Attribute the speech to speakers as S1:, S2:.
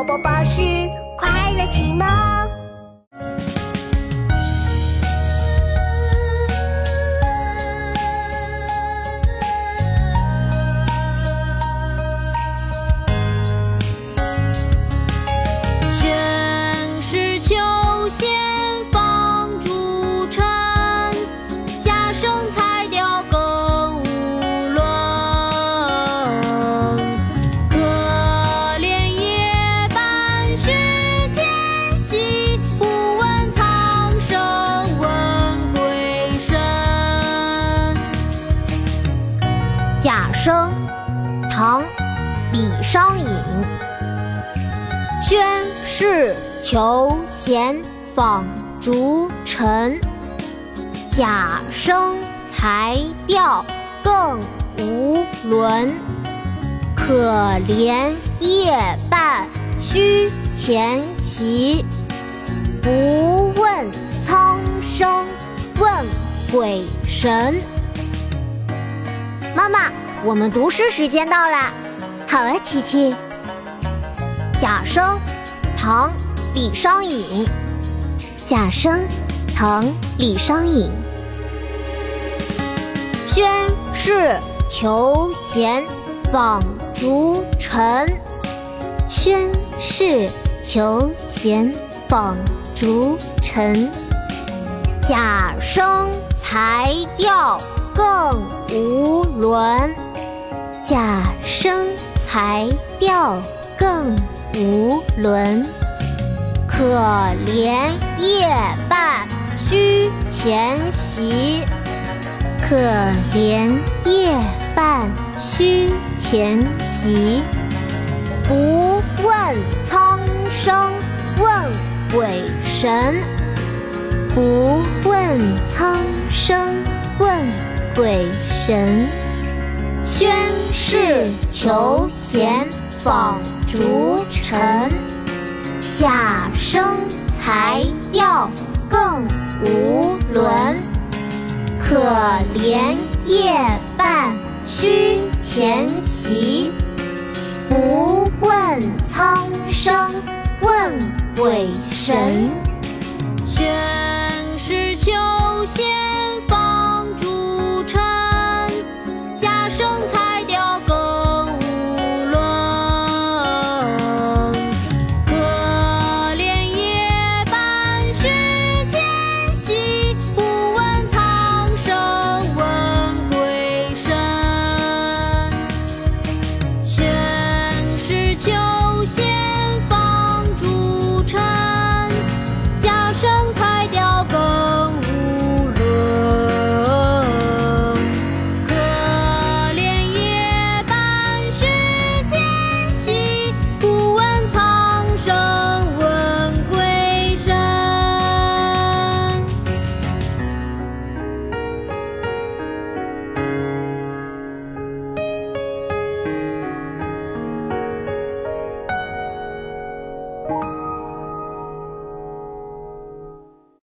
S1: 宝宝巴士快乐启蒙。
S2: 贾生，
S3: 唐·李商隐。宣室求贤访逐臣，贾生才调更无伦。可怜夜半虚前席，不问苍生问鬼神。妈妈，我们读诗时间到了。好啊，琪琪。贾生，唐·李商隐。贾生，唐·李商隐。宣室求贤访逐臣，宣室求贤访逐臣。贾生才调更无伦，假声才调更无伦。可怜夜半虚前席，可怜夜半虚前席。不问苍生问鬼神，不问苍生鬼神。宣誓求贤访逐臣，假声才调更无伦。可怜夜半虚前席，不问苍生问鬼神。